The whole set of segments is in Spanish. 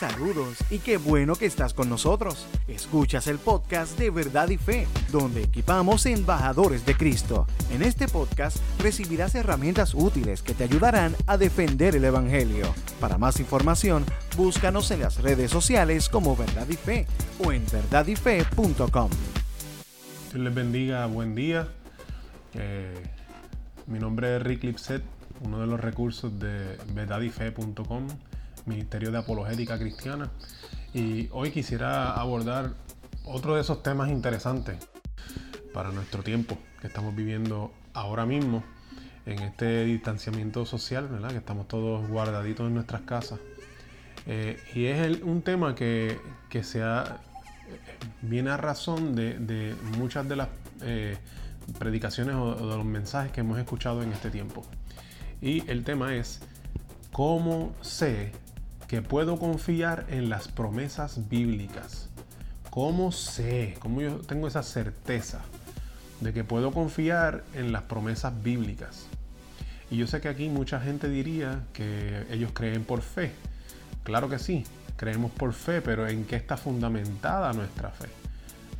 Saludos y qué bueno que estás con nosotros. Escuchas el podcast de Verdad y Fe, donde equipamos embajadores de Cristo. En este podcast recibirás herramientas útiles que te ayudarán a defender el Evangelio. Para más información, búscanos en las redes sociales como Verdad y Fe o en verdadyfe.com. Dios les bendiga, buen día. Eh, mi nombre es Rick Lipset, uno de los recursos de verdadyfe.com Ministerio de Apologética Cristiana. Y hoy quisiera abordar otro de esos temas interesantes para nuestro tiempo que estamos viviendo ahora mismo en este distanciamiento social, ¿verdad? que estamos todos guardaditos en nuestras casas. Eh, y es un tema que, que se viene a razón de, muchas de las eh, predicaciones o de los mensajes que hemos escuchado en este tiempo. Y el tema es, ¿cómo sé que puedo confiar en las promesas bíblicas. ¿Cómo sé? ¿Cómo yo tengo esa certeza de que puedo confiar en las promesas bíblicas? Y yo sé que aquí mucha gente diría que ellos creen por fe. Claro que sí, creemos por fe, pero ¿en qué está fundamentada nuestra fe?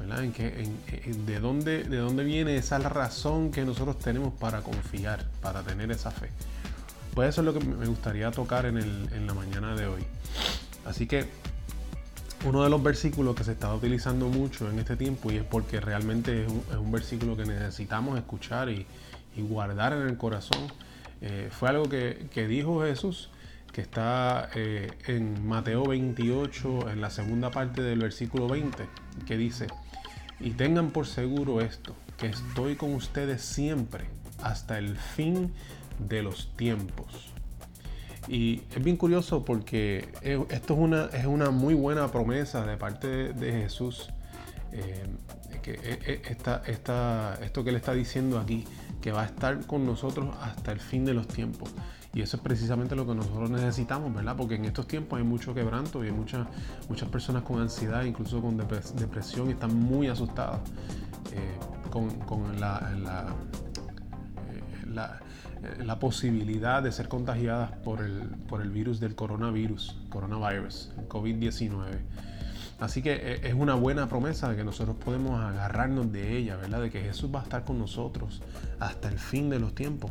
¿En de, dónde, ¿De dónde viene esa razón que nosotros tenemos para confiar, para tener esa fe? Pues eso es lo que me gustaría tocar en, la mañana de hoy. Así que uno de los versículos que se está utilizando mucho en este tiempo y es porque realmente es un, versículo que necesitamos escuchar y, guardar en el corazón, eh, fue algo que, dijo Jesús, que está eh, en Mateo 28, en la segunda parte del versículo 20, que dice, y tengan por seguro esto, que estoy con ustedes siempre hasta el fin de los tiempos. Y es bien curioso porque esto es una, es una muy buena promesa de parte de, Jesús. Eh, que e, e, esta, esta, esto que le está diciendo aquí, que va a estar con nosotros hasta el fin de los tiempos. Y eso es precisamente lo que nosotros necesitamos, ¿verdad? Porque en estos tiempos hay mucho quebranto y hay muchas, muchas personas con ansiedad, incluso con depresión, están muy asustadas eh, con, la, la eh, la posibilidad de ser contagiadas por el, por el virus del coronavirus, coronavirus, COVID-19. Así que eh, es una buena promesa de que nosotros podemos agarrarnos de ella, ¿verdad? De que Jesús va a estar con nosotros hasta el fin de los tiempos.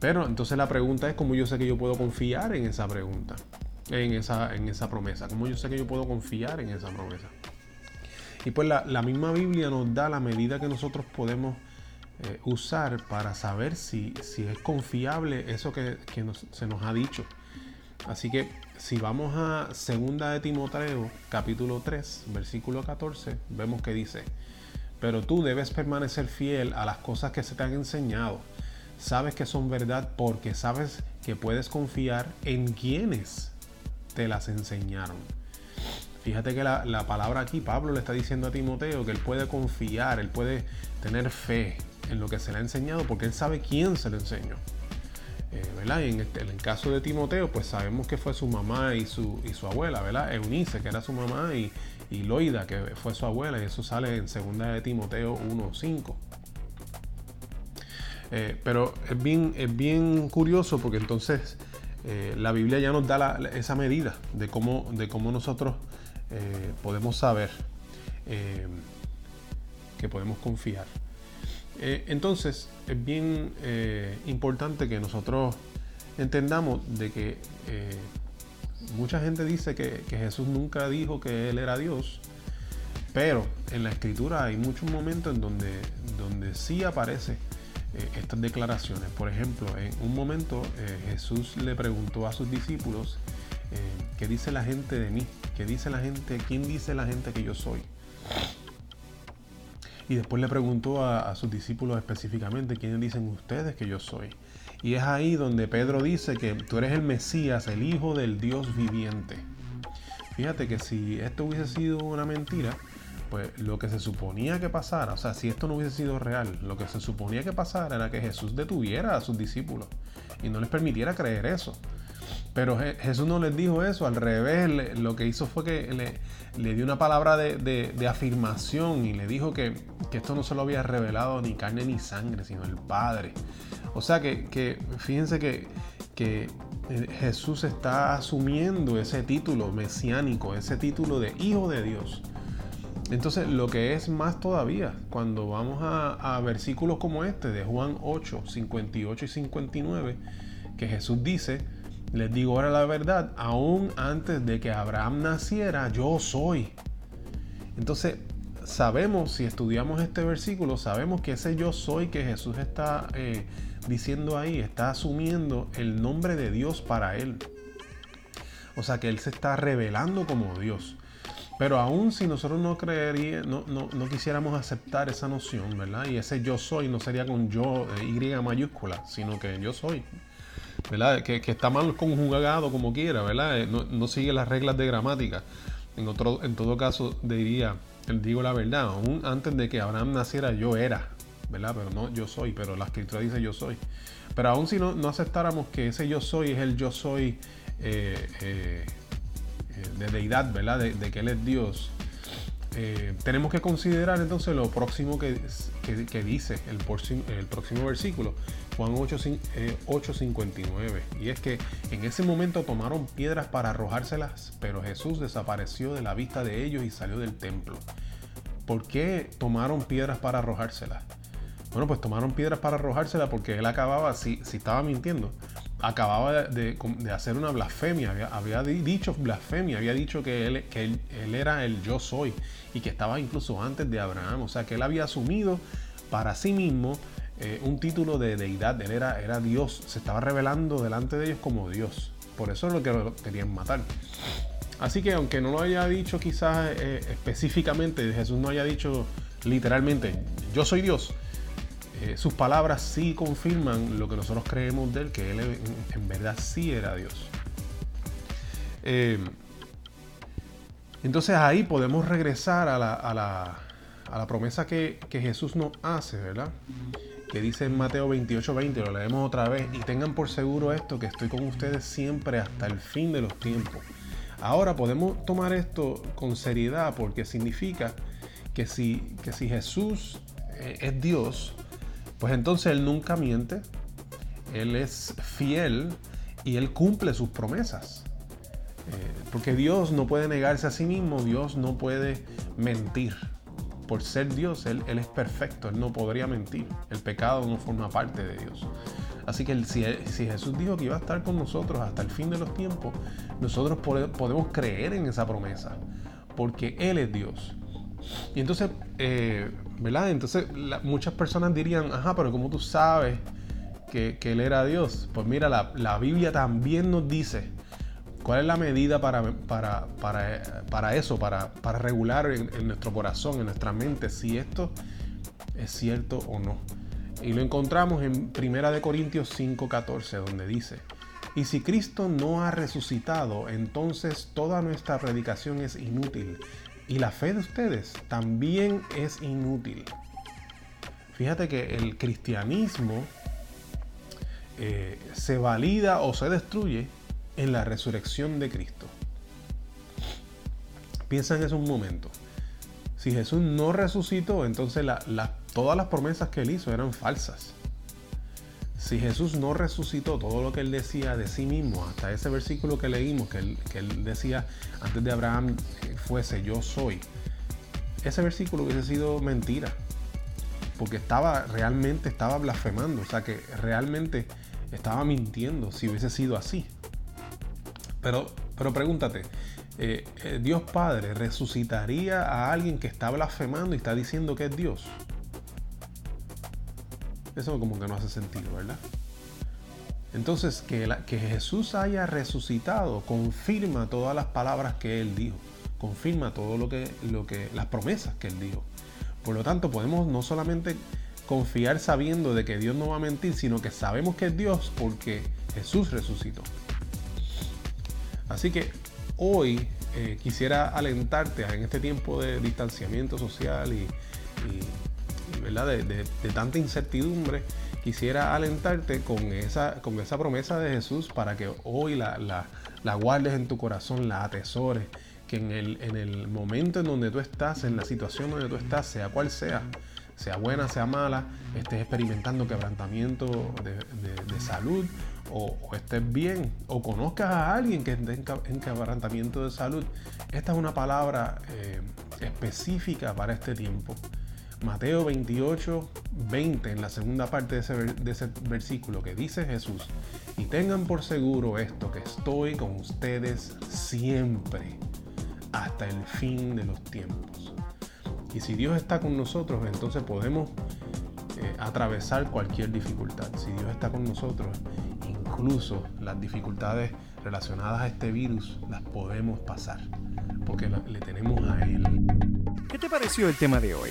Pero entonces la pregunta es cómo yo sé que yo puedo confiar en esa pregunta, en esa, en esa promesa. ¿Cómo yo sé que yo puedo confiar en esa promesa? Y pues la, la misma Biblia nos da la medida que nosotros podemos eh, usar para saber si, si, es confiable eso que, se nos ha dicho. Así que si vamos a segunda de Timoteo, capítulo 3, versículo 14, vemos que dice, pero tú debes permanecer fiel a las cosas que se te han enseñado. Sabes que son verdad porque sabes que puedes confiar en quienes te las enseñaron. Fíjate que la, la palabra aquí, Pablo le está diciendo a Timoteo que él puede confiar, él puede tener fe, en lo que se le ha enseñado porque él sabe quién se lo enseñó. Eh, ¿verdad? en, este, en, el caso de Timoteo, pues sabemos que fue su mamá y su, abuela, ¿verdad? Eunice, que era su mamá, y, Loida, que fue su abuela, y eso sale en 2 de Timoteo 1.5. Eh, pero es bien, es bien curioso porque entonces eh, la Biblia ya nos da esa medida de cómo, de cómo nosotros podemos saber que podemos confiar. Eh, entonces, es bien eh, importante que nosotros entendamos de que eh, mucha gente dice que, Jesús nunca dijo que Él era Dios, pero en la escritura hay muchos momentos en donde, donde sí aparece estas declaraciones. Por ejemplo, en un momento Jesús le preguntó a sus discípulos, ¿qué dice la gente de mí? ¿Qué dice la gente? ¿Quién dice la gente que yo soy? Y después le preguntó a, sus discípulos específicamente, ¿quiénes dicen ustedes que yo soy? Y es ahí donde Pedro dice que tú eres el Mesías, el Hijo del Dios viviente. Fíjate que si esto hubiese sido una mentira, pues lo que se suponía que pasara, o sea, si esto no hubiese sido real, lo que se suponía que pasara era que Jesús detuviera a sus discípulos y no les permitiera creer eso. Pero Jesús no les dijo eso, al revés, lo que hizo fue que le, dio una palabra de, afirmación y le dijo que, esto no se lo había revelado ni carne ni sangre, sino el Padre. O sea que, fíjense que, eh, Jesús está asumiendo ese título mesiánico, ese título de Hijo de Dios. Entonces, lo que es más todavía, cuando vamos a, versículos como este de Juan 8, 58 y 59, que Jesús dice, les digo ahora la verdad, aún antes de que Abraham naciera, yo soy. Entonces, sabemos, si estudiamos este versículo, sabemos que ese yo soy que Jesús está eh, diciendo ahí, está asumiendo el nombre de Dios para él. O sea que él se está revelando como Dios. Pero aún si nosotros no creería, no, no, quisiéramos aceptar esa noción, ¿verdad? Y ese yo soy no sería con yo, eh, Y mayúscula, sino que yo soy. ¿Verdad? Que, está mal conjugado como quiera, ¿verdad? Eh, no, sigue las reglas de gramática. En, otro, en todo caso, diría, digo la verdad, aún antes de que Abraham naciera, yo era, ¿verdad? Pero no yo soy, pero la escritura dice yo soy. Pero aún si no, no aceptáramos que ese yo soy es el yo soy eh, de deidad, ¿verdad? De, que Él es Dios. Eh, tenemos que considerar entonces lo próximo que, dice el, próximo versículo, Juan 8.59. 8, eh, y es que en ese momento tomaron piedras para arrojárselas, pero Jesús desapareció de la vista de ellos y salió del templo. ¿Por qué tomaron piedras para arrojárselas? Bueno, pues tomaron piedras para arrojárselas porque él acababa, si, si estaba mintiendo, acababa de, hacer una blasfemia, había, dicho blasfemia, había dicho que, él, que él, era el yo soy y que estaba incluso antes de Abraham, o sea que él había asumido para sí mismo eh, un título de deidad, él era, era Dios, se estaba revelando delante de ellos como Dios, por eso es lo que lo querían matar. Así que aunque no lo haya dicho quizás eh, específicamente, Jesús no haya dicho literalmente, yo soy Dios, eh, sus palabras sí confirman lo que nosotros creemos de él, que él en, verdad sí era Dios. Eh, entonces ahí podemos regresar a la, promesa que, Jesús nos hace, ¿verdad? Que dice en Mateo 28, 20, lo leemos otra vez, y tengan por seguro esto, que estoy con ustedes siempre hasta el fin de los tiempos. Ahora podemos tomar esto con seriedad porque significa que si, que si Jesús eh, es Dios, pues entonces Él nunca miente, Él es fiel y Él cumple sus promesas. Eh, porque Dios no puede negarse a sí mismo, Dios no puede mentir. Por ser Dios, él, es perfecto, Él no podría mentir. El pecado no forma parte de Dios. Así que si, Jesús dijo que iba a estar con nosotros hasta el fin de los tiempos, nosotros podemos creer en esa promesa, porque Él es Dios. Y entonces, eh, ¿verdad? Entonces muchas personas dirían, ajá, pero ¿cómo tú sabes que, Él era Dios? Pues mira, la, Biblia también nos dice cuál es la medida para, para, para, eso, para, regular en, en, nuestro corazón, en nuestra mente, si esto es cierto o no. Y lo encontramos en 1 Corintios 5:14, donde dice, y si Cristo no ha resucitado, entonces toda nuestra predicación es inútil y la fe de ustedes también es inútil. Fíjate que el cristianismo eh, se valida o se destruye en la resurrección de Cristo. Piensa en eso un momento. Si Jesús no resucitó, entonces todas las promesas que él hizo eran falsas. Si Jesús no resucitó todo lo que él decía de sí mismo, hasta ese versículo que leímos, que él, decía antes de Abraham fuese yo soy, ese versículo hubiese sido mentira. Porque estaba realmente estaba blasfemando, o sea que realmente estaba mintiendo si hubiese sido así. Pero, pero pregúntate, eh, eh, ¿Dios Padre resucitaría a alguien que está blasfemando y está diciendo que es Dios? Eso como que no hace sentido, ¿verdad? Entonces, que, Jesús haya resucitado confirma todas las palabras que Él dijo, confirma todo lo que, lo que, las promesas que Él dijo. Por lo tanto, podemos no solamente confiar sabiendo de que Dios no va a mentir, sino que sabemos que es Dios porque Jesús resucitó. Así que hoy eh, quisiera alentarte en este tiempo de distanciamiento social y de, tanta incertidumbre, quisiera alentarte con esa, con esa promesa de Jesús para que hoy la, guardes en tu corazón, la atesores, que en el, en el momento en donde tú estás, en la situación donde tú estás, sea cual sea, sea buena, sea mala, estés experimentando quebrantamiento de, salud o, estés bien o conozcas a alguien que esté en quebrantamiento de salud, esta es una palabra eh, específica para este tiempo. Mateo 28, 20, en la segunda parte de ese, versículo que dice Jesús, y tengan por seguro esto, que estoy con ustedes siempre, hasta el fin de los tiempos. Y si Dios está con nosotros, entonces podemos eh, atravesar cualquier dificultad. Si Dios está con nosotros, incluso las dificultades relacionadas a este virus las podemos pasar, porque le tenemos a Él. ¿Qué te pareció el tema de hoy?